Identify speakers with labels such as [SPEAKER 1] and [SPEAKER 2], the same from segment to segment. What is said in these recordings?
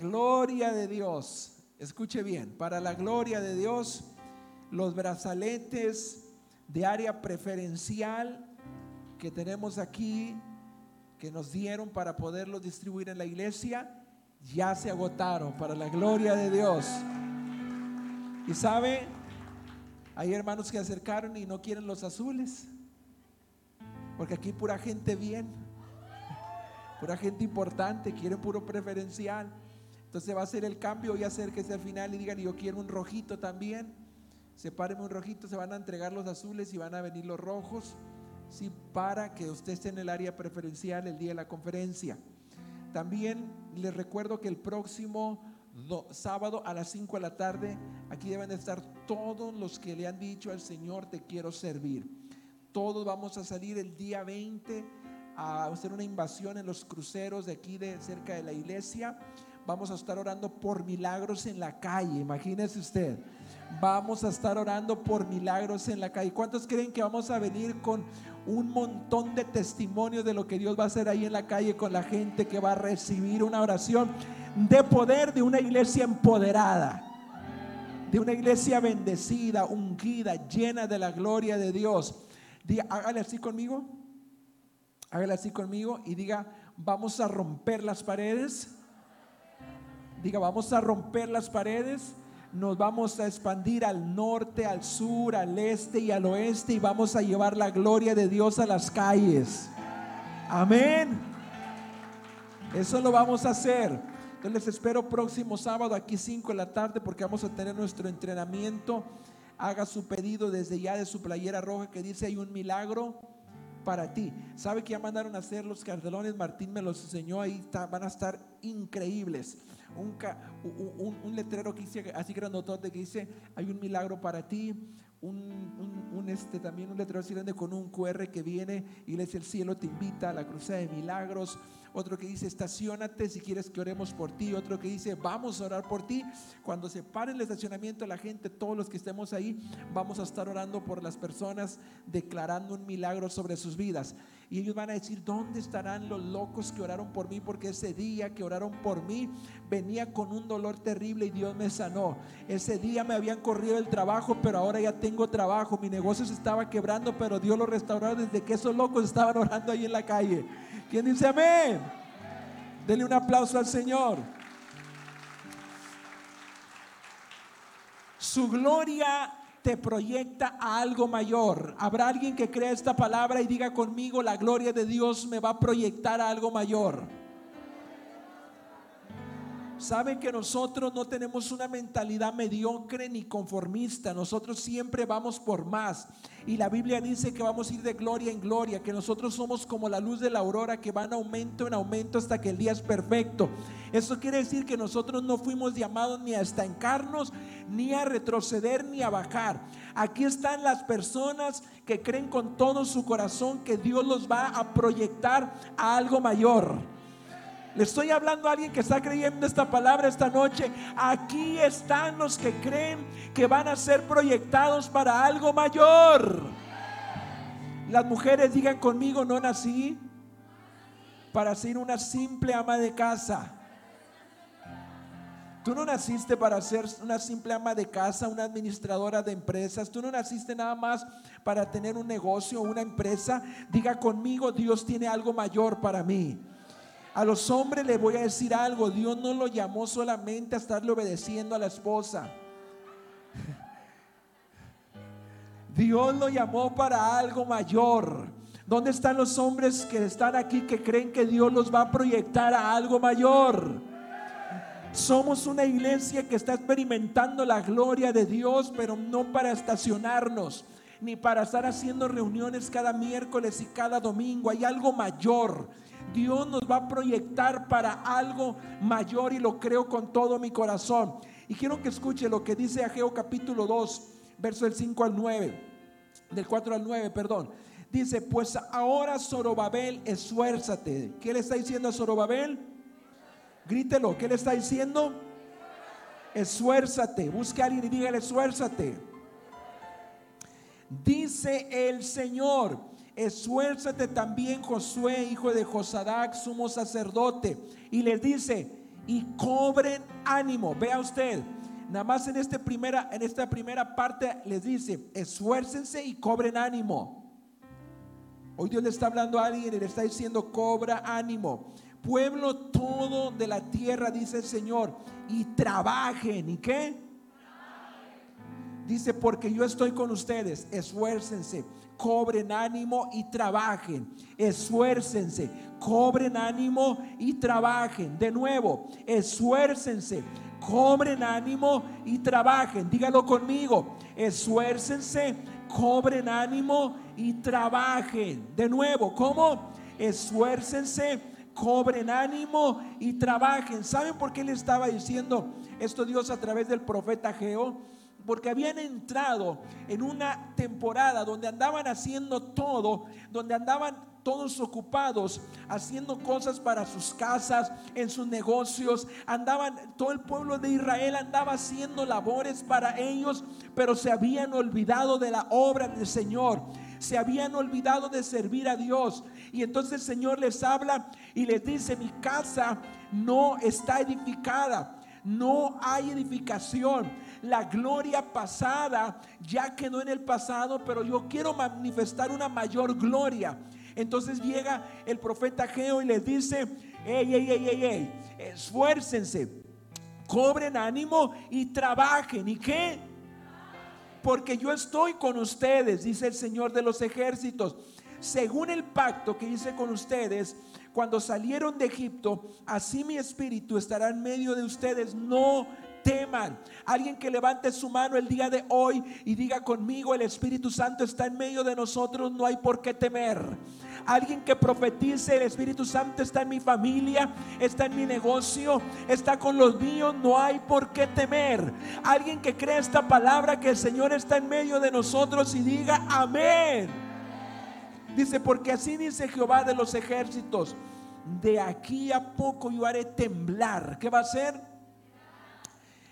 [SPEAKER 1] gloria de Dios, escuche bien, para la gloria de Dios, los brazaletes de área preferencial que tenemos aquí, que nos dieron para poderlos distribuir en la iglesia, ya se agotaron, para la gloria de Dios. Y sabe, hay hermanos que acercaron y no quieren los azules, porque aquí pura gente bien, pura gente importante, quieren puro preferencial. Entonces va a ser el cambio y acérquese al final y digan, yo quiero un rojito también. Sepárenme un rojito, se van a entregar los azules y van a venir los rojos. Sí, para que usted esté en el área preferencial el día de la conferencia. También les recuerdo que el próximo sábado a las 5 de la tarde, aquí deben de estar todos los que le han dicho al Señor, te quiero servir. Todos vamos a salir el día 20 a hacer una invasión en los cruceros de aquí de cerca de la iglesia. Vamos a estar orando por milagros en la calle, imagínese usted. Vamos a estar orando por milagros en la calle. ¿Cuántos creen que vamos a venir con un montón de testimonios de lo que Dios va a hacer ahí en la calle con la gente que va a recibir una oración de poder de una iglesia empoderada? De una iglesia bendecida, ungida, llena de la gloria de Dios. Diga, hágale así conmigo. Hágale así conmigo y diga, vamos a romper las paredes. Diga, vamos a romper las paredes nos vamos a expandir al norte, al sur, al este y al oeste y vamos a llevar la gloria de Dios a las calles. Amén. Eso lo vamos a hacer. Yo les espero próximo sábado aquí 5 de la tarde porque vamos a tener nuestro entrenamiento. Haga su pedido desde ya de su playera roja que dice hay un milagro para ti. ¿Sabe que ya mandaron a hacer los cartelones? Martín me los enseñó ahí, van a estar increíbles un, un, letrero que dice, así grandotote, que dice, hay un milagro para ti, un, este, también un letrero así grande con un QR que viene dice, el cielo te invita a la cruzada de milagros, otro que dice, estacionate si quieres que oremos por ti, otro que dice, vamos a orar por ti. Cuando se pare el estacionamiento, la gente, todos los que estemos ahí, vamos a estar orando por las personas, declarando un milagro sobre sus vidas. Y ellos van a decir, ¿dónde estarán los locos que oraron por mí? Porque ese día que oraron por mí venía con un dolor terrible y Dios me sanó. Ese día me habían corrido el trabajo, pero ahora ya tengo trabajo. Mi negocio se estaba quebrando, pero Dios lo restauró desde que esos locos estaban orando ahí en la calle. ¿Quién dice amén? Denle un aplauso al Señor. Su gloria te proyecta a algo mayor. Habrá alguien que crea esta palabra y diga conmigo, la gloria de Dios me va a proyectar a algo mayor. Saben que nosotros no tenemos una mentalidad mediocre ni conformista. Nosotros siempre vamos por más. Y la Biblia dice que vamos a ir de gloria en gloria, que nosotros somos como la luz de la aurora que va en aumento en aumento hasta que el día es perfecto. Eso quiere decir que nosotros no fuimos llamados ni a estancarnos, ni a retroceder, ni a bajar. Aquí están las personas que creen con todo su corazón que Dios los va a proyectar a algo mayor. Le estoy hablando a alguien que está creyendo esta palabra esta noche. Aquí están los que creen que van a ser proyectados para algo mayor. Las mujeres digan conmigo, no nací para ser una simple ama de casa. Tú no naciste para ser una simple ama de casa, una administradora de empresas. Tú no naciste nada más para tener un negocio o una empresa. Diga conmigo, Dios tiene algo mayor para mí. A los hombres le voy a decir algo, Dios no lo llamó solamente a estarle obedeciendo a la esposa. Dios lo llamó para algo mayor. ¿Dónde están los hombres que están aquí que creen que Dios los va a proyectar a algo mayor? Somos una iglesia que está experimentando la gloria de Dios, pero no para estacionarnos, ni para estar haciendo reuniones cada miércoles y cada domingo. Hay algo mayor. Dios nos va a proyectar para algo mayor y lo creo con todo mi corazón. Y quiero que escuche lo que dice Ageo capítulo 2, verso del 5 al 9, del 4 al 9, perdón. Dice, pues ahora Zorobabel, esfuérzate. ¿Qué le está diciendo a Zorobabel? Grítelo, ¿qué le está diciendo? Esfuérzate, busque a alguien y dígale, esfuérzate. Dice el Señor, esfuérzate también Josué, hijo de Josadac, sumo sacerdote. Y les dice, y cobren ánimo. Vea usted, nada más en, este primera, en esta primera parte les dice, esfuércense y cobren ánimo. Hoy Dios le está hablando a alguien y le está diciendo, cobra ánimo. Pueblo todo de la tierra, dice el Señor, y trabajen. ¿Y qué? Dice, porque yo estoy con ustedes, esfuércense, cobren ánimo y trabajen. Esfuércense, cobren ánimo y trabajen. De nuevo, esfuércense, cobren ánimo y trabajen. Dígalo conmigo, esfuércense, cobren ánimo y trabajen. De nuevo, ¿cómo? Esfuércense, cobren ánimo y trabajen. ¿Saben por qué le estaba diciendo esto Dios a través del profeta Geo? Porque habían entrado en una temporada donde andaban haciendo todo, donde andaban todos ocupados haciendo cosas para sus casas, en sus negocios, andaban, todo el pueblo de Israel andaba haciendo labores para ellos, pero se habían olvidado de la obra del Señor. Se habían olvidado de servir a Dios. Y entonces el Señor les habla y les dice, mi casa no está edificada no hay edificación. La gloria pasada ya quedó en el pasado, pero yo quiero manifestar una mayor gloria. Entonces llega el profeta Geo y les dice, ey, ey, ey, ey, ey, esfuércense, cobren ánimo y trabajen. ¿Y qué? Porque yo estoy con ustedes, dice el Señor de los ejércitos. Según el pacto que hice con ustedes, cuando salieron de Egipto, así mi espíritu estará en medio de ustedes. No teman. Alguien que levante su mano el día de hoy y diga conmigo, el Espíritu Santo está en medio de nosotros, no hay por qué temer. Alguien que profetice, el Espíritu Santo está en mi familia, está en mi negocio, está con los míos, no hay por qué temer. Alguien que cree esta palabra, que el Señor está en medio de nosotros y diga amén. Dice, porque así dice Jehová de los ejércitos, de aquí a poco yo haré temblar. ¿Qué va a hacer?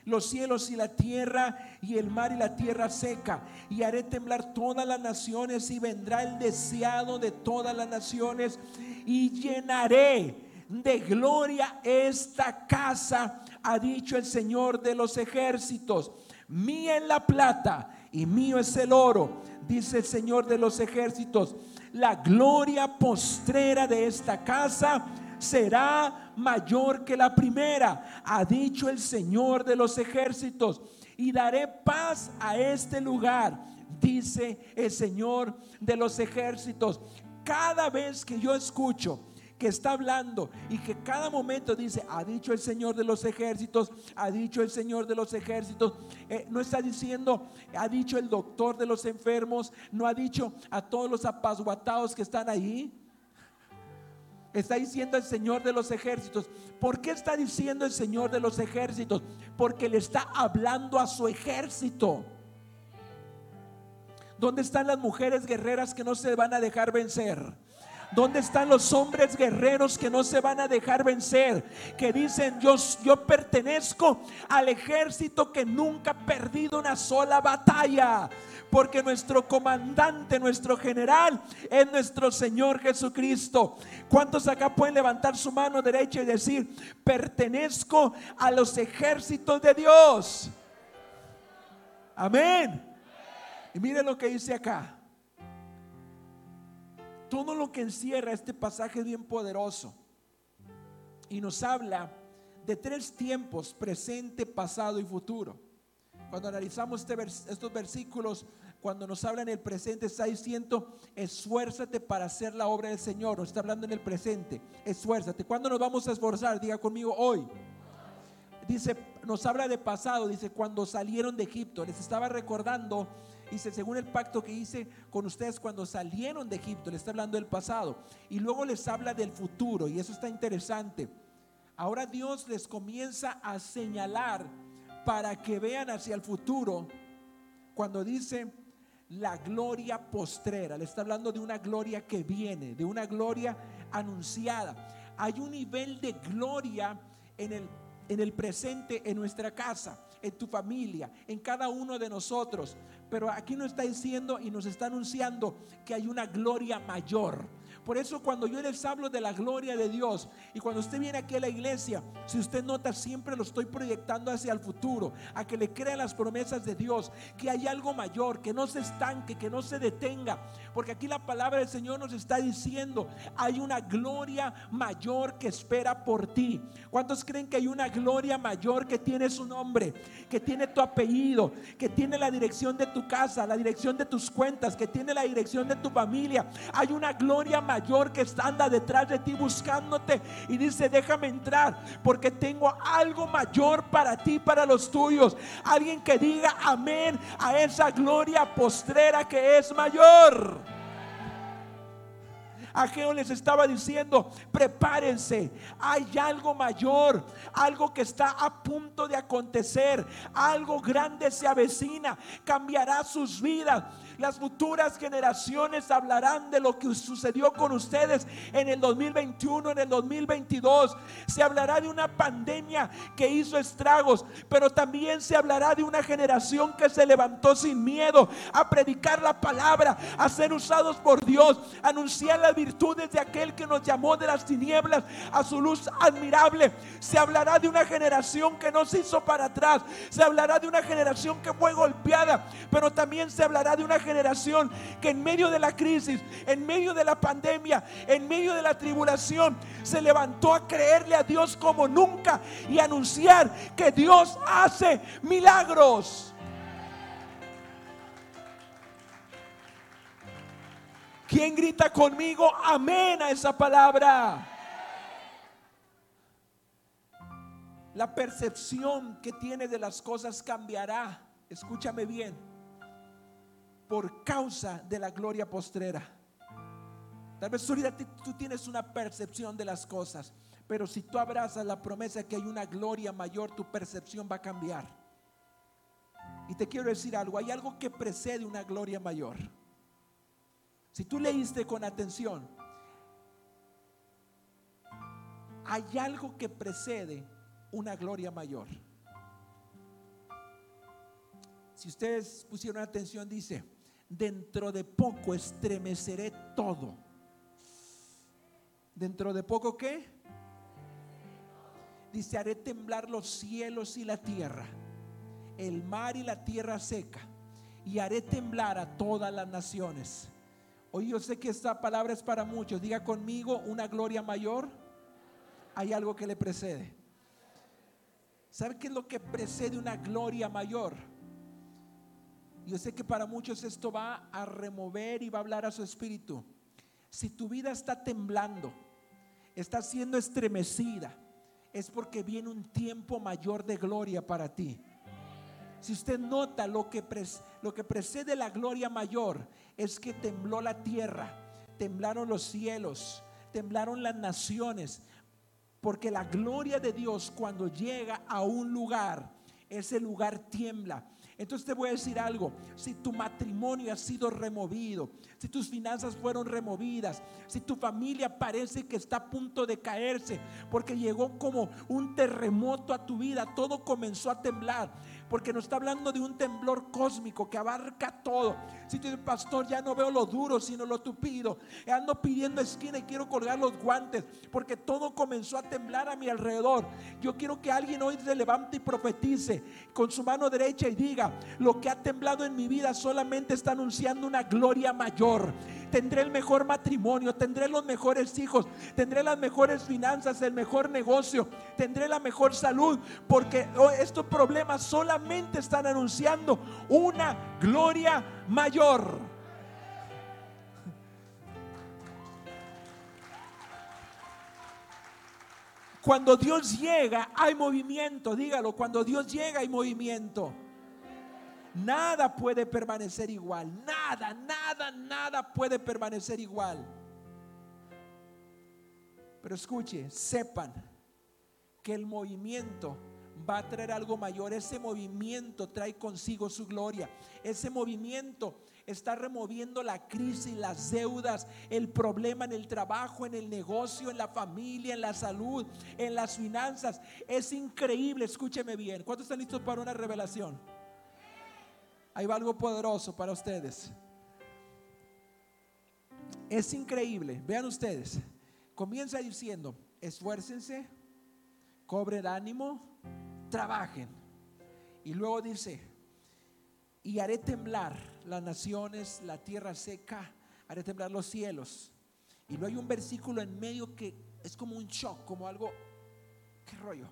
[SPEAKER 1] Los cielos y la tierra y el mar y la tierra seca. Y haré temblar todas las naciones y vendrá el deseado de todas las naciones. Y llenaré de gloria esta casa, ha dicho el Señor de los ejércitos. Mía es la plata y mío es el oro, dice el Señor de los ejércitos la gloria postrera de esta casa será mayor que la primera, ha dicho el Señor de los ejércitos, y daré paz a este lugar, dice el Señor de los ejércitos. Cada vez que yo escucho que está hablando y que cada momento dice, ha dicho el Señor de los ejércitos, ha dicho el Señor de los ejércitos, eh, no está diciendo, ha dicho el doctor de los enfermos, no ha dicho a todos los apasguatados que están ahí. Está diciendo el Señor de los ejércitos. ¿Por qué está diciendo el Señor de los ejércitos? Porque le está hablando a su ejército. ¿Dónde están las mujeres guerreras que no se van a dejar vencer? ¿Dónde están los hombres guerreros que no se van a dejar vencer? Que dicen, yo, yo pertenezco al ejército que nunca ha perdido una sola batalla. Porque nuestro comandante, nuestro general es nuestro Señor Jesucristo. ¿Cuántos acá pueden levantar su mano derecha y decir, pertenezco a los ejércitos de Dios? Amén. Y miren lo que dice acá. Todo lo que encierra este pasaje es bien poderoso. Y nos habla de tres tiempos, presente, pasado y futuro. Cuando analizamos este estos versículos, cuando nos habla en el presente, está diciendo, esfuérzate para hacer la obra del Señor. Nos está hablando en el presente, esfuérzate. ¿Cuándo nos vamos a esforzar? Diga conmigo, hoy. Dice, nos habla de pasado, dice, cuando salieron de Egipto. Les estaba recordando Dice, según el pacto que hice con ustedes cuando salieron de Egipto, le está hablando del pasado. Y luego les habla del futuro, y eso está interesante. Ahora Dios les comienza a señalar para que vean hacia el futuro cuando dice la gloria postrera. Le está hablando de una gloria que viene, de una gloria anunciada. Hay un nivel de gloria en el, en el presente en nuestra casa en tu familia, en cada uno de nosotros. Pero aquí nos está diciendo y nos está anunciando que hay una gloria mayor, Por eso cuando yo les hablo de la gloria de Dios y cuando usted viene aquí a la iglesia, si usted nota siempre lo estoy proyectando hacia el futuro, a que le crean las promesas de Dios, que hay algo mayor, que no se estanque, que no se detenga, porque aquí la palabra del Señor nos está diciendo, hay una gloria mayor que espera por ti. ¿Cuántos creen que hay una gloria mayor que tiene su nombre, que tiene tu apellido, que tiene la dirección de tu casa, la dirección de tus cuentas, que tiene la dirección de tu familia? Hay una gloria mayor mayor que anda detrás de ti buscándote y dice, déjame entrar porque tengo algo mayor para ti, para los tuyos. Alguien que diga amén a esa gloria postrera que es mayor. Ageo les estaba diciendo, prepárense, hay algo mayor, algo que está a punto de acontecer, algo grande se avecina, cambiará sus vidas. Las futuras generaciones hablarán de lo que sucedió con ustedes en el 2021, en el 2022. Se hablará de una pandemia que hizo estragos, pero también se hablará de una generación que se levantó sin miedo a predicar la palabra, a ser usados por Dios, a anunciar las virtudes de aquel que nos llamó de las tinieblas a su luz admirable. Se hablará de una generación que no se hizo para atrás. Se hablará de una generación que fue golpeada, pero también se hablará de una generación generación que en medio de la crisis, en medio de la pandemia, en medio de la tribulación, se levantó a creerle a Dios como nunca y anunciar que Dios hace milagros. ¿Quién grita conmigo? Amén a esa palabra. La percepción que tiene de las cosas cambiará. Escúchame bien por causa de la gloria postrera. Tal vez tú tienes una percepción de las cosas, pero si tú abrazas la promesa que hay una gloria mayor, tu percepción va a cambiar. Y te quiero decir algo, hay algo que precede una gloria mayor. Si tú leíste con atención, hay algo que precede una gloria mayor. Si ustedes pusieron atención, dice, dentro de poco estremeceré todo. ¿Dentro de poco qué? Dice, haré temblar los cielos y la tierra, el mar y la tierra seca, y haré temblar a todas las naciones. Hoy yo sé que esta palabra es para muchos. Diga conmigo, una gloria mayor. Hay algo que le precede. ¿Sabe qué es lo que precede una gloria mayor? Yo sé que para muchos esto va a remover y va a hablar a su espíritu. Si tu vida está temblando, está siendo estremecida, es porque viene un tiempo mayor de gloria para ti. Si usted nota lo que, lo que precede la gloria mayor, es que tembló la tierra, temblaron los cielos, temblaron las naciones, porque la gloria de Dios cuando llega a un lugar, ese lugar tiembla. Entonces te voy a decir algo, si tu matrimonio ha sido removido, si tus finanzas fueron removidas, si tu familia parece que está a punto de caerse, porque llegó como un terremoto a tu vida, todo comenzó a temblar porque nos está hablando de un temblor cósmico que abarca todo. Si tú dices, pastor, ya no veo lo duro, sino lo tupido. Ando pidiendo esquina y quiero colgar los guantes, porque todo comenzó a temblar a mi alrededor. Yo quiero que alguien hoy se levante y profetice con su mano derecha y diga, lo que ha temblado en mi vida solamente está anunciando una gloria mayor tendré el mejor matrimonio, tendré los mejores hijos, tendré las mejores finanzas, el mejor negocio, tendré la mejor salud, porque oh, estos problemas solamente están anunciando una gloria mayor. Cuando Dios llega, hay movimiento, dígalo, cuando Dios llega hay movimiento. Nada puede permanecer igual. Nada, nada, nada puede permanecer igual. Pero escuche, sepan que el movimiento va a traer algo mayor. Ese movimiento trae consigo su gloria. Ese movimiento está removiendo la crisis, las deudas, el problema en el trabajo, en el negocio, en la familia, en la salud, en las finanzas. Es increíble, escúcheme bien. ¿Cuántos están listos para una revelación? Ahí va algo poderoso para ustedes. Es increíble. Vean ustedes. Comienza diciendo, esfuércense, cobren ánimo, trabajen. Y luego dice, y haré temblar las naciones, la tierra seca, haré temblar los cielos. Y luego hay un versículo en medio que es como un shock, como algo, ¿qué rollo?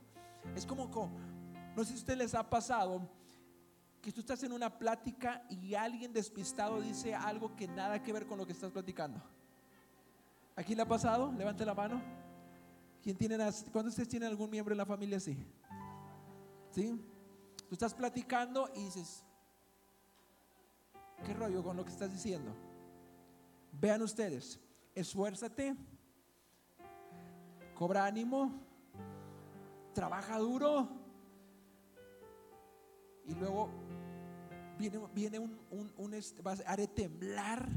[SPEAKER 1] Es como, como no sé si a ustedes les ha pasado que tú estás en una plática y alguien despistado dice algo que nada que ver con lo que estás platicando. ¿A quién le ha pasado? Levante la mano. ¿Quién tiene, ¿Cuántos ustedes tienen algún miembro en la familia así? ¿Sí? Tú estás platicando y dices, ¿qué rollo con lo que estás diciendo? Vean ustedes, esfuérzate, cobra ánimo, trabaja duro y luego viene, viene un, un, un haré temblar.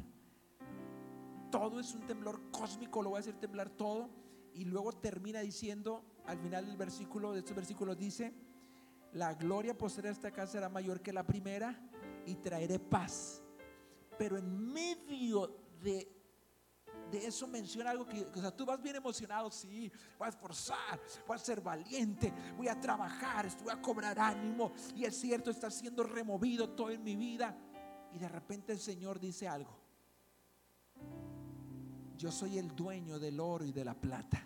[SPEAKER 1] Todo es un temblor cósmico, lo voy a hacer temblar todo. Y luego termina diciendo, al final del versículo, de estos versículos dice, la gloria posterior de esta casa será mayor que la primera y traeré paz. Pero en medio de de eso menciona algo que, o sea, tú vas bien emocionado, sí, voy a esforzar, voy a ser valiente, voy a trabajar, voy a cobrar ánimo. Y es cierto, está siendo removido todo en mi vida. Y de repente el Señor dice algo. Yo soy el dueño del oro y de la plata.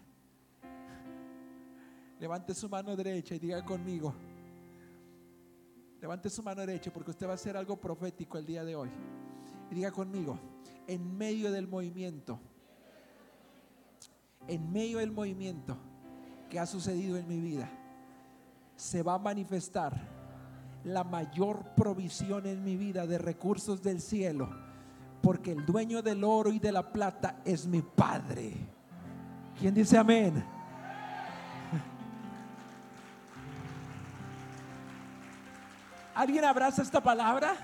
[SPEAKER 1] Levante su mano derecha y diga conmigo. Levante su mano derecha porque usted va a hacer algo profético el día de hoy. Y diga conmigo, en medio del movimiento en medio del movimiento que ha sucedido en mi vida, se va a manifestar la mayor provisión en mi vida de recursos del cielo, porque el dueño del oro y de la plata es mi Padre. ¿Quién dice amén? ¿Alguien abraza esta palabra?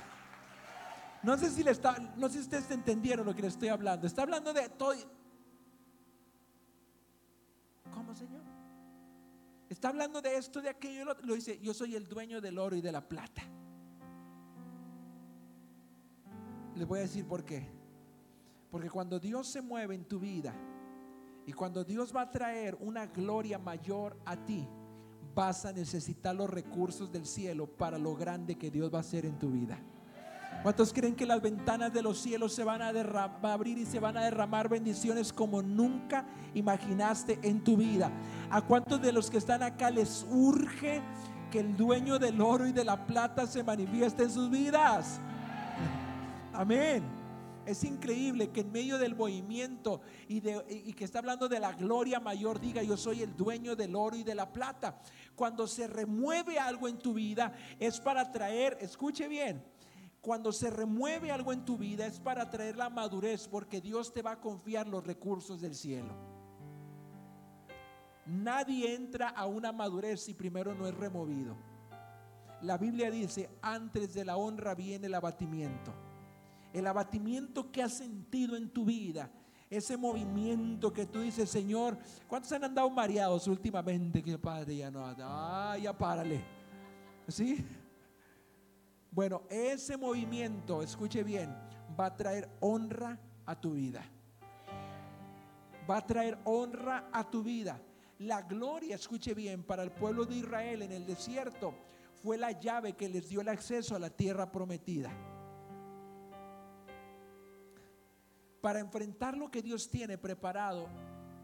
[SPEAKER 1] No sé si le está, no sé si ustedes entendieron lo que le estoy hablando. Está hablando de todo, Señor? Está hablando de esto, de aquello, lo dice, yo soy el dueño del oro y de la plata. Les voy a decir por qué. Porque cuando Dios se mueve en tu vida y cuando Dios va a traer una gloria mayor a ti, vas a necesitar los recursos del cielo para lo grande que Dios va a hacer en tu vida. ¿Cuántos creen que las ventanas de los cielos se van a, abrir y se van a derramar bendiciones como nunca imaginaste en tu vida? ¿A cuántos de los que están acá les urge que el dueño del oro y de la plata se manifieste en sus vidas? Amén. Es increíble que en medio del movimiento y, y, que está hablando de la gloria mayor diga yo soy el dueño del oro y de la plata. Cuando se remueve algo en tu vida es para traer, escuche bien, cuando se remueve algo en tu vida es para traer la madurez porque Dios te va a confiar los recursos del cielo. Nadie entra a una madurez si primero no es removido. La Biblia dice, antes de la honra viene el abatimiento. El abatimiento que has sentido en tu vida, ese movimiento que tú dices, Señor, ¿cuántos han andado mareados últimamente? Que Padre ya no, ah, ya párale. ¿Sí? Bueno, ese movimiento, escuche bien, va a traer honra a tu vida. Va a traer honra a tu vida. La gloria, escuche bien, para el pueblo de Israel en el desierto fue la llave que les dio el acceso a la tierra prometida. Para enfrentar lo que Dios tiene preparado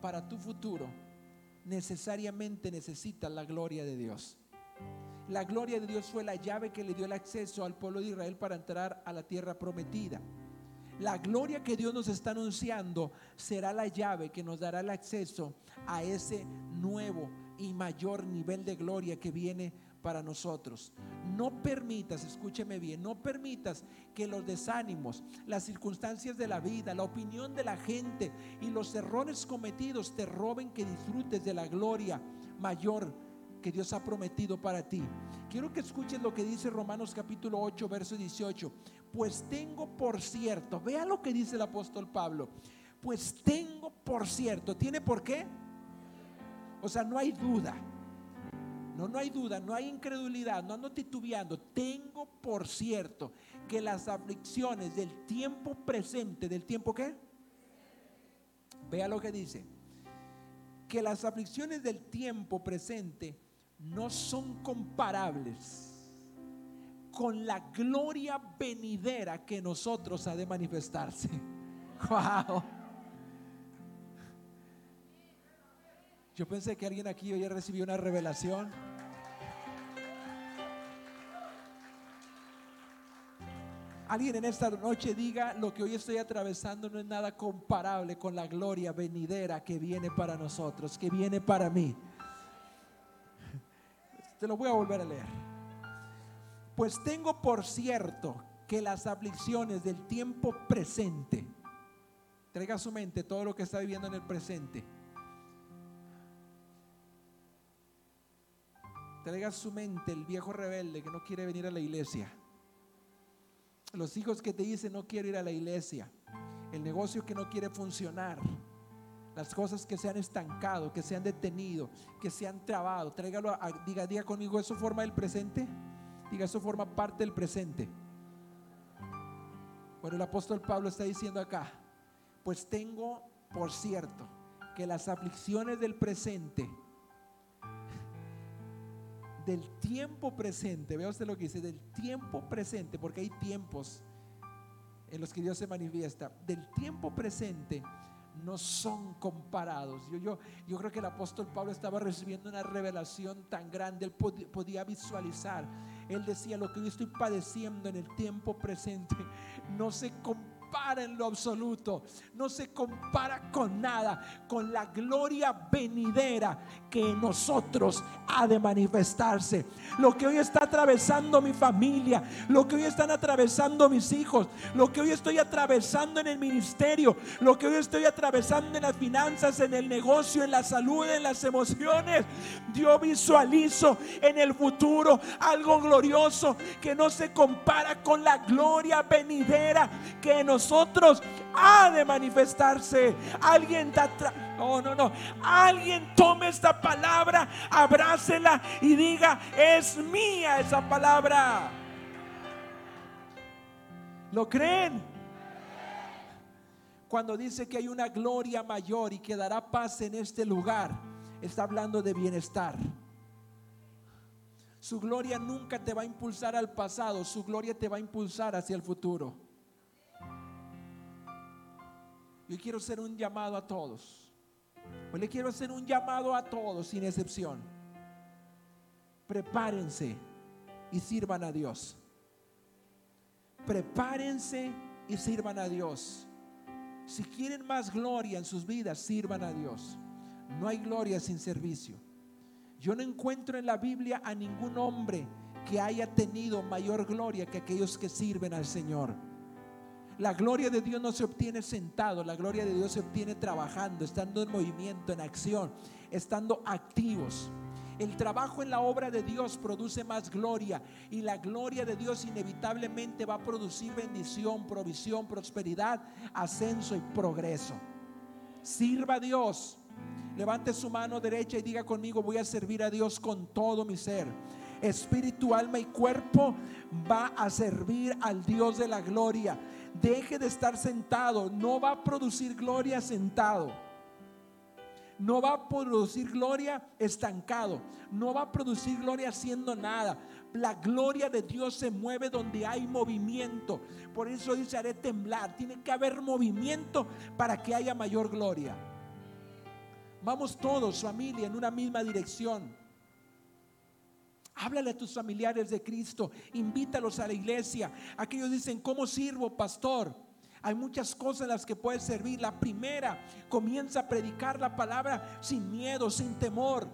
[SPEAKER 1] para tu futuro, necesariamente necesitas la gloria de Dios. La gloria de Dios fue la llave que le dio el acceso al pueblo de Israel para entrar a la tierra prometida. La gloria que Dios nos está anunciando será la llave que nos dará el acceso a ese nuevo y mayor nivel de gloria que viene para nosotros. No permitas, escúcheme bien, no permitas que los desánimos, las circunstancias de la vida, la opinión de la gente y los errores cometidos te roben que disfrutes de la gloria mayor que Dios ha prometido para ti. Quiero que escuches lo que dice Romanos capítulo 8, verso 18. Pues tengo por cierto, vea lo que dice el apóstol Pablo. Pues tengo por cierto, ¿tiene por qué? O sea, no hay duda. No, no hay duda, no hay incredulidad, no ando titubeando. Tengo por cierto que las aflicciones del tiempo presente, del tiempo qué? Vea lo que dice. Que las aflicciones del tiempo presente no son comparables con la gloria venidera que nosotros ha de manifestarse. Wow. Yo pensé que alguien aquí hoy recibió una revelación. Alguien en esta noche diga, lo que hoy estoy atravesando no es nada comparable con la gloria venidera que viene para nosotros, que viene para mí. Lo voy a volver a leer. Pues tengo por cierto que las aflicciones del tiempo presente, traiga a su mente todo lo que está viviendo en el presente, traiga a su mente el viejo rebelde que no quiere venir a la iglesia los hijos que te dicen no quiero ir a la iglesia, el negocio que no quiere funcionar, las cosas que se han estancado, que se han detenido, que se han trabado. Tráigalo, a, diga, diga conmigo, ¿eso forma el presente? Diga, eso forma parte del presente. Bueno, el apóstol Pablo está diciendo acá, pues tengo por cierto que las aflicciones del presente del tiempo presente, vea usted lo que dice, del tiempo presente, porque hay tiempos en los que Dios se manifiesta, del tiempo presente no son comparados. Yo, yo, yo creo que el apóstol Pablo estaba recibiendo una revelación tan grande, él podía visualizar. Él decía, lo que yo estoy padeciendo en el tiempo presente no se compara en lo absoluto, no se compara con nada, con la gloria venidera que en nosotros ha de manifestarse. Lo que hoy está atravesando mi familia, lo que hoy están atravesando mis hijos, lo que hoy estoy atravesando en el ministerio, lo que hoy estoy atravesando en las finanzas, en el negocio, en la salud, en las emociones. Yo visualizo en el futuro algo glorioso que no se compara con la gloria venidera que nos nosotros ha de manifestarse. Alguien está no, no, no. Alguien tome esta palabra, abrácela y diga, es mía esa palabra. ¿Lo creen? Cuando dice que hay una gloria mayor y que dará paz en este lugar, está hablando de bienestar. Su gloria nunca te va a impulsar al pasado, su gloria te va a impulsar hacia el futuro. Yo quiero hacer un llamado a todos. Hoy le quiero hacer un llamado a todos sin excepción. Prepárense y sirvan a Dios. Prepárense y sirvan a Dios. Si quieren más gloria en sus vidas, sirvan a Dios. No hay gloria sin servicio. Yo no encuentro en la Biblia a ningún hombre que haya tenido mayor gloria que aquellos que sirven al Señor. La gloria de Dios no se obtiene sentado, la gloria de Dios se obtiene trabajando, estando en movimiento, en acción, estando activos. El trabajo en la obra de Dios produce más gloria y la gloria de Dios inevitablemente va a producir bendición, provisión, prosperidad, ascenso y progreso. Sirva a Dios. Levante su mano derecha y diga conmigo, voy a servir a Dios con todo mi ser. Espíritu, alma y cuerpo va a servir al Dios de la gloria deje de estar sentado. No va a producir gloria sentado. No va a producir gloria estancado. No va a producir gloria haciendo nada. La gloria de Dios se mueve donde hay movimiento. Por eso dice, haré temblar. Tiene que haber movimiento para que haya mayor gloria. Vamos todos, familia, en una misma dirección. Háblale a tus familiares de Cristo, invítalos a la iglesia. Aquellos dicen, ¿cómo sirvo, pastor? Hay muchas cosas en las que puedes servir. La primera, comienza a predicar la palabra sin miedo, sin temor.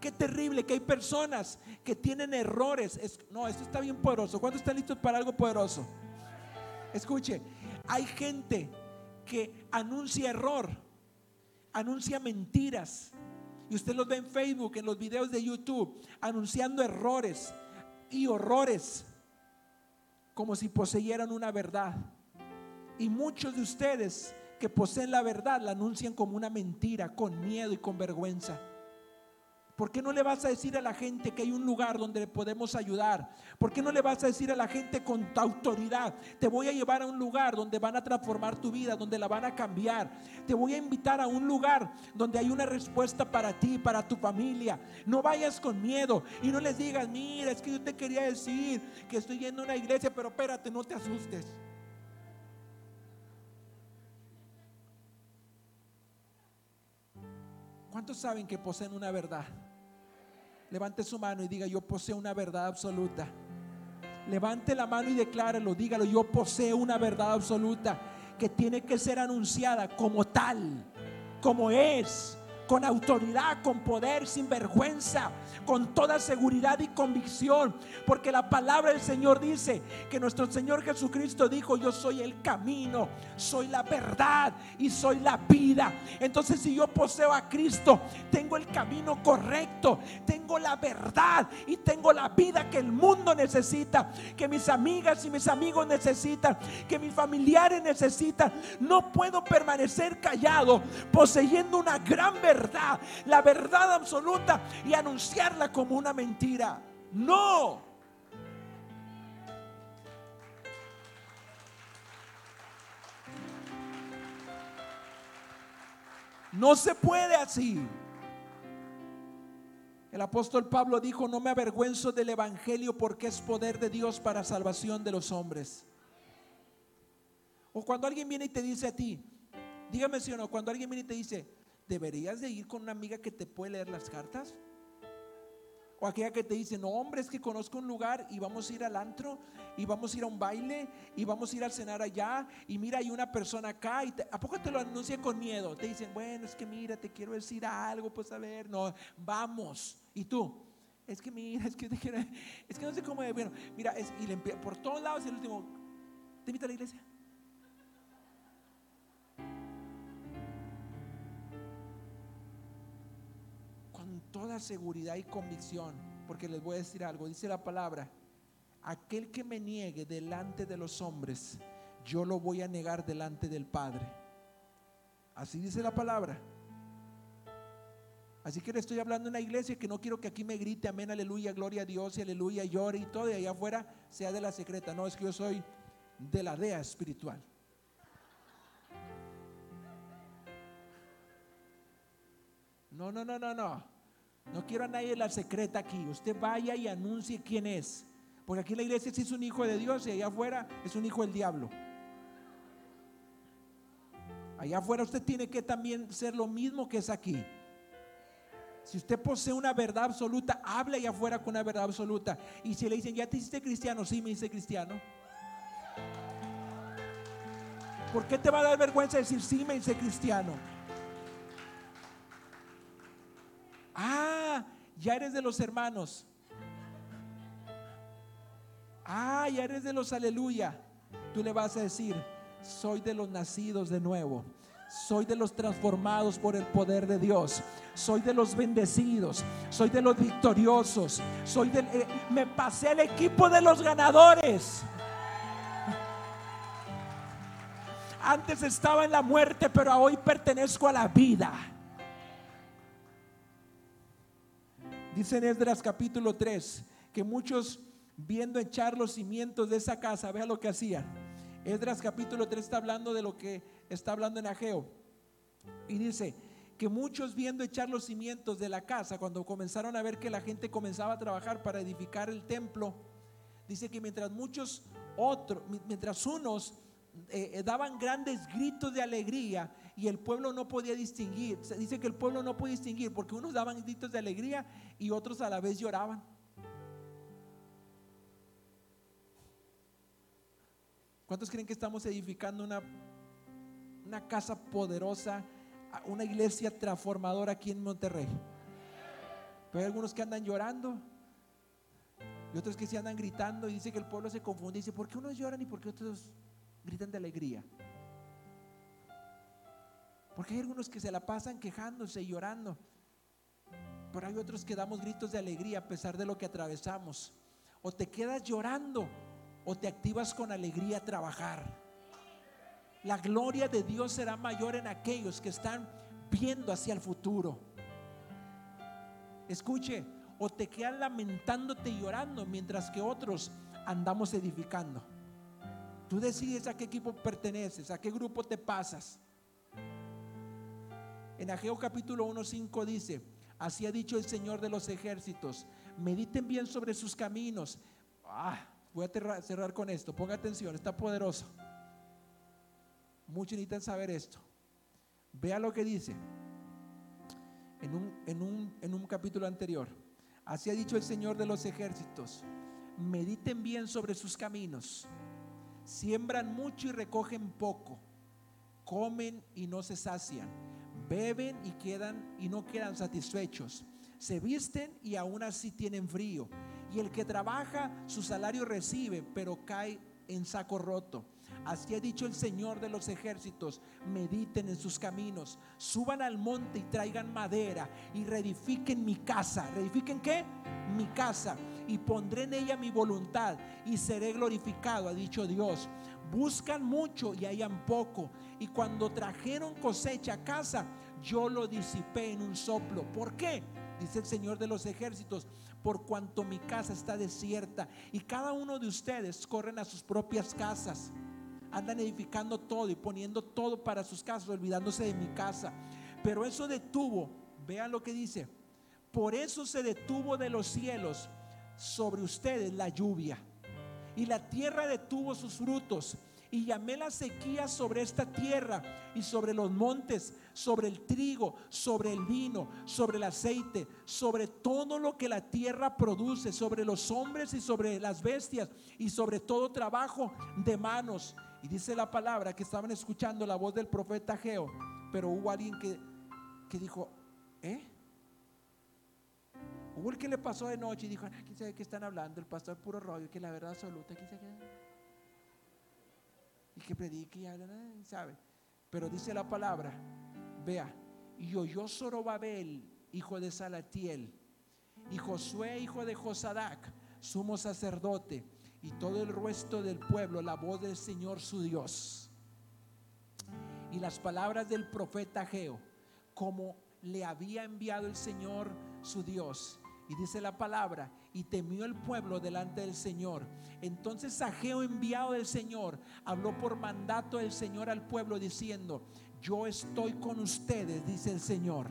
[SPEAKER 1] Qué terrible que hay personas que tienen errores. no, esto está bien poderoso. ¿Cuándo están listos para algo poderoso? Escuche, hay gente que anuncia error, anuncia mentiras, y usted los ve en Facebook, en los videos de YouTube, anunciando errores y horrores, como si poseyeran una verdad. Y muchos de ustedes que poseen la verdad la anuncian como una mentira, con miedo y con vergüenza. ¿Por qué no le vas a decir a la gente que hay un lugar donde le podemos ayudar? ¿Por qué no le vas a decir a la gente con tu autoridad? Te voy a llevar a un lugar donde van a transformar tu vida, donde la van a cambiar. Te voy a invitar a un lugar donde hay una respuesta para ti, para tu familia. No vayas con miedo y no les digas, mira, es que yo te quería decir que estoy yendo a una iglesia, pero espérate, no te asustes. ¿Cuántos saben que poseen una verdad? Levante su mano y diga, yo poseo una verdad absoluta. Levante la mano y declárelo, dígalo, yo poseo una verdad absoluta que tiene que ser anunciada como tal, como es, con autoridad, con poder, sin vergüenza, con toda seguridad y convicción, porque la palabra del Señor dice que nuestro Señor Jesucristo dijo, yo soy el camino, soy la verdad y soy la vida. Entonces si yo poseo a Cristo, tengo el camino correcto, tengo la verdad y tengo la vida que el mundo necesita, que mis amigas y mis amigos necesitan, que mis familiares necesitan. No puedo permanecer callado poseyendo una gran verdad la verdad absoluta y anunciarla como una mentira. No. No se puede así. El apóstol Pablo dijo, no me avergüenzo del Evangelio porque es poder de Dios para salvación de los hombres. O cuando alguien viene y te dice a ti, dígame si o no, cuando alguien viene y te dice, ¿deberías de ir con una amiga que te puede leer las cartas? O aquella que te dice, no hombre, es que conozco un lugar y vamos a ir al antro y vamos a ir a un baile y vamos a ir a cenar allá y mira, hay una persona acá y ¿a poco te lo anuncia con miedo? Te dicen, bueno, es que mira, te quiero decir algo, pues a ver, no, vamos. Y tú, es que mira, es que, es que no sé cómo, bueno, mira, es, y le, por todos lados el último, ¿te invita a la iglesia? Toda seguridad y convicción, porque les voy a decir algo, dice la palabra, aquel que me niegue delante de los hombres, yo lo voy a negar delante del Padre. Así dice la palabra. Así que le estoy hablando en una iglesia que no quiero que aquí me grite amén, aleluya, gloria a Dios y aleluya, llore y todo, y allá afuera sea de la secreta. No, es que yo soy de la DEA espiritual. No, no, no, no, no. No quiero a nadie la secreta aquí. Usted vaya y anuncie quién es. Porque aquí en la iglesia sí es un hijo de Dios y allá afuera es un hijo del diablo. Allá afuera usted tiene que también ser lo mismo que es aquí. Si usted posee una verdad absoluta, hable allá afuera con una verdad absoluta. Y si le dicen, ¿ya te hiciste cristiano? Sí, me hice cristiano. ¿Por qué te va a dar vergüenza decir, sí, me hice cristiano? Ya eres de los hermanos. Ah, ya eres de los aleluya. Tú le vas a decir, soy de los nacidos de nuevo. Soy de los transformados por el poder de Dios. Soy de los bendecidos. Soy de los victoriosos. Soy del, eh, me pasé al equipo de los ganadores. Antes estaba en la muerte, pero hoy pertenezco a la vida. Dice en Esdras capítulo 3 que muchos viendo echar los cimientos de esa casa, vea lo que hacían. Esdras capítulo 3 está hablando de lo que está hablando en Ageo. Y dice que muchos viendo echar los cimientos de la casa, cuando comenzaron a ver que la gente comenzaba a trabajar para edificar el templo, dice que mientras muchos otros, mientras unos eh, eh, daban grandes gritos de alegría y el pueblo no podía distinguir. Se dice que el pueblo no podía distinguir porque unos daban gritos de alegría y otros a la vez lloraban. ¿Cuántos creen que estamos edificando una, una casa poderosa, una iglesia transformadora aquí en Monterrey? Pero hay algunos que andan llorando y otros que se andan gritando y dice que el pueblo se confunde y dice, ¿por qué unos lloran y por qué otros gritan de alegría? Porque hay algunos que se la pasan quejándose y llorando. Pero hay otros que damos gritos de alegría a pesar de lo que atravesamos. O te quedas llorando o te activas con alegría a trabajar. La gloria de Dios será mayor en aquellos que están viendo hacia el futuro. Escuche, o te quedas lamentándote y llorando mientras que otros andamos edificando. Tú decides a qué equipo perteneces, a qué grupo te pasas. En Ageo capítulo 1.5 dice, así ha dicho el Señor de los ejércitos, mediten bien sobre sus caminos. Ah, voy a cerrar con esto, ponga atención, está poderoso. Muchos necesitan saber esto. Vea lo que dice en un, en un, en un capítulo anterior. Así ha dicho el Señor de los ejércitos. Mediten bien sobre sus caminos. Siembran mucho y recogen poco. Comen y no se sacian. Beben y quedan y no quedan satisfechos. Se visten y aún así tienen frío. Y el que trabaja su salario recibe, pero cae en saco roto. Así ha dicho el Señor de los ejércitos, mediten en sus caminos, suban al monte y traigan madera y reedifiquen mi casa. ¿Reedifiquen qué? Mi casa. Y pondré en ella mi voluntad y seré glorificado, ha dicho Dios. Buscan mucho y hayan poco. Y cuando trajeron cosecha a casa, yo lo disipé en un soplo. ¿Por qué? Dice el Señor de los ejércitos, por cuanto mi casa está desierta y cada uno de ustedes corren a sus propias casas andan edificando todo y poniendo todo para sus casas, olvidándose de mi casa. Pero eso detuvo, vean lo que dice, por eso se detuvo de los cielos sobre ustedes la lluvia y la tierra detuvo sus frutos y llamé la sequía sobre esta tierra y sobre los montes, sobre el trigo, sobre el vino, sobre el aceite, sobre todo lo que la tierra produce, sobre los hombres y sobre las bestias y sobre todo trabajo de manos. Y dice la palabra que estaban escuchando la voz del profeta Geo, pero hubo alguien que, que dijo. Hubo el que le pasó de noche y dijo, aquí sabe que están hablando, el pastor puro rollo, que la verdad absoluta, aquí se queda. Y que predique y habla, sabe. Pero dice la palabra, vea, y oyó Zorobabel, hijo de Salatiel, y Josué, hijo de Josadac, sumo sacerdote, y todo el resto del pueblo la voz del Señor su Dios. Y las palabras del profeta Ageo, como le había enviado el Señor su Dios. Y dice la palabra, y temió el pueblo delante del Señor. Entonces Ageo, enviado del Señor, habló por mandato del Señor al pueblo diciendo, yo estoy con ustedes, dice el Señor.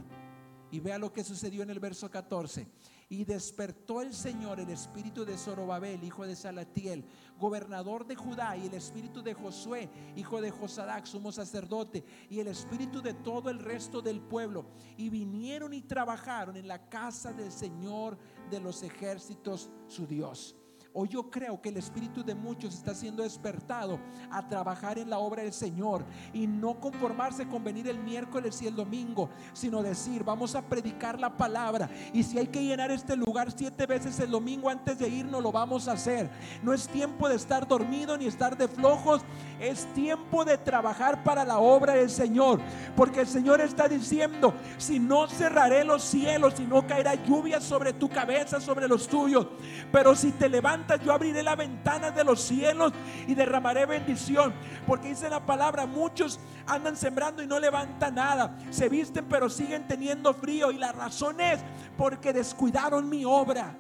[SPEAKER 1] Y vea lo que sucedió en el verso 14. Y despertó el Señor el espíritu de Zorobabel, hijo de Salatiel, gobernador de Judá, y el espíritu de Josué, hijo de Josadac, sumo sacerdote, y el espíritu de todo el resto del pueblo. Y vinieron y trabajaron en la casa del Señor de los ejércitos, su Dios. Hoy yo creo que el espíritu de muchos está siendo despertado a trabajar en la obra del Señor y no conformarse con venir el miércoles y el domingo, sino decir, vamos a predicar la palabra y si hay que llenar este lugar siete veces el domingo antes de irnos, lo vamos a hacer. No es tiempo de estar dormido ni estar de flojos, es tiempo de trabajar para la obra del Señor, porque el Señor está diciendo, si no cerraré los cielos, si no caerá lluvia sobre tu cabeza, sobre los tuyos, pero si te levantas yo abriré la ventana de los cielos y derramaré bendición. Porque dice la palabra, muchos andan sembrando y no levantan nada. Se visten pero siguen teniendo frío. Y la razón es porque descuidaron mi obra.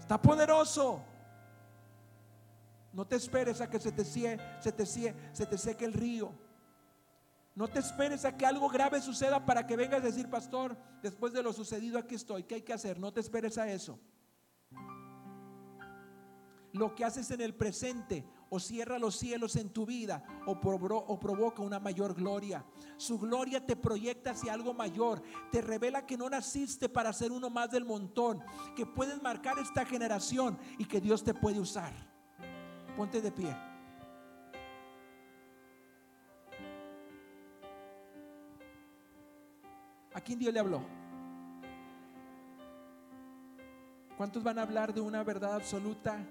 [SPEAKER 1] Está poderoso. No te esperes a que se te, se te, se te seque el río. No te esperes a que algo grave suceda para que vengas a decir, pastor, después de lo sucedido aquí estoy, ¿qué hay que hacer? No te esperes a eso lo que haces en el presente o cierra los cielos en tu vida o, o, provoca una mayor gloria. Su gloria te proyecta hacia algo mayor, te revela que no naciste para ser uno más del montón, que puedes marcar esta generación y que Dios te puede usar. Ponte de pie. ¿A quién Dios le habló? ¿Cuántos van a hablar de una verdad absoluta?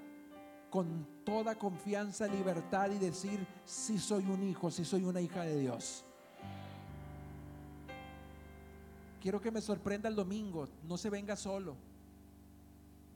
[SPEAKER 1] Con toda confianza, libertad y decir, si soy un hijo, si soy una hija de Dios. Quiero que me sorprenda el domingo, no se venga solo.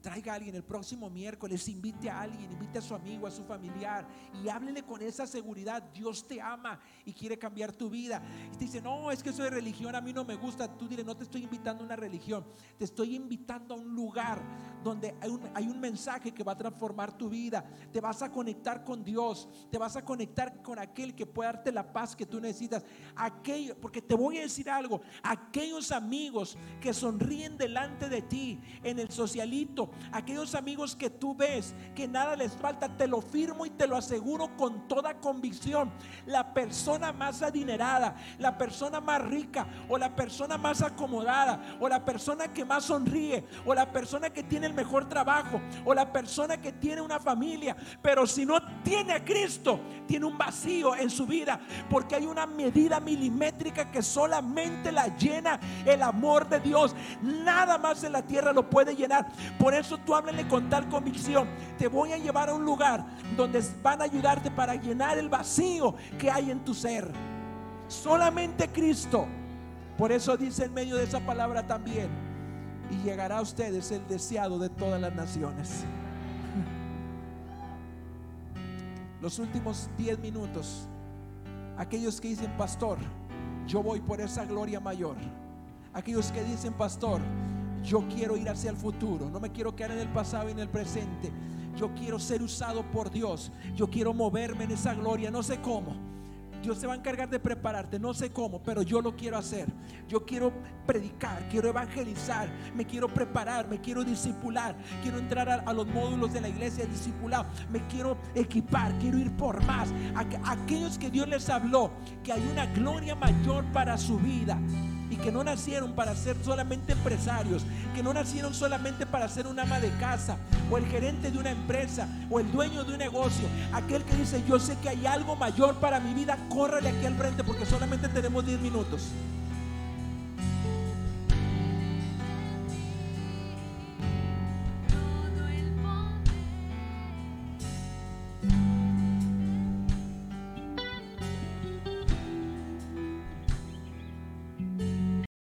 [SPEAKER 1] Traiga a alguien el próximo miércoles, invite a alguien, invite a su amigo, a su familiar y háblele con esa seguridad. Dios te ama y quiere cambiar tu vida. Y te dice, no, es que eso de religión a mí no me gusta. Tú dile, no te estoy invitando a una religión, te estoy invitando a un lugar donde hay un, hay un mensaje que va a transformar tu vida. Te vas a conectar con Dios, te vas a conectar con aquel que puede darte la paz que tú necesitas. Aquello, porque te voy a decir algo, aquellos amigos que sonríen delante de ti en el socialito, aquellos amigos que tú ves que nada les falta, te lo firmo y te lo aseguro con toda convicción. La persona más adinerada, la persona más rica o la persona más acomodada o la persona que más sonríe o la persona que tiene el mejor trabajo o la persona que tiene una familia, pero si no tiene a Cristo, tiene un vacío en su vida porque hay una medida milimétrica que solamente la llena el amor de Dios. Nada más en la tierra lo puede llenar. Tú háblale con tal convicción. Te voy a llevar a un lugar donde van a ayudarte para llenar el vacío que hay en tu ser. Solamente Cristo. Por eso dice en medio de esa palabra también. Y llegará a ustedes el deseado de todas las naciones. Los últimos 10 minutos. Aquellos que dicen, pastor, yo voy por esa gloria mayor. Aquellos que dicen, pastor, yo quiero ir hacia el futuro, no me quiero quedar en el pasado y en el presente. Yo quiero ser usado por Dios. Yo quiero moverme en esa gloria, no sé cómo. Dios se va a encargar de prepararte, no sé cómo, pero yo lo quiero hacer. Yo quiero predicar, quiero evangelizar, me quiero preparar, me quiero discipular, quiero entrar a, los módulos de la iglesia discipulado, me quiero equipar, quiero ir por más. Aquellos que Dios les habló que hay una gloria mayor para su vida y que no nacieron para ser solamente empresarios, que no nacieron solamente para ser un ama de casa o el gerente de una empresa o el dueño de un negocio, aquel que dice, yo sé que hay algo mayor para mi vida, córrele aquí al frente porque solamente tenemos 10 minutos.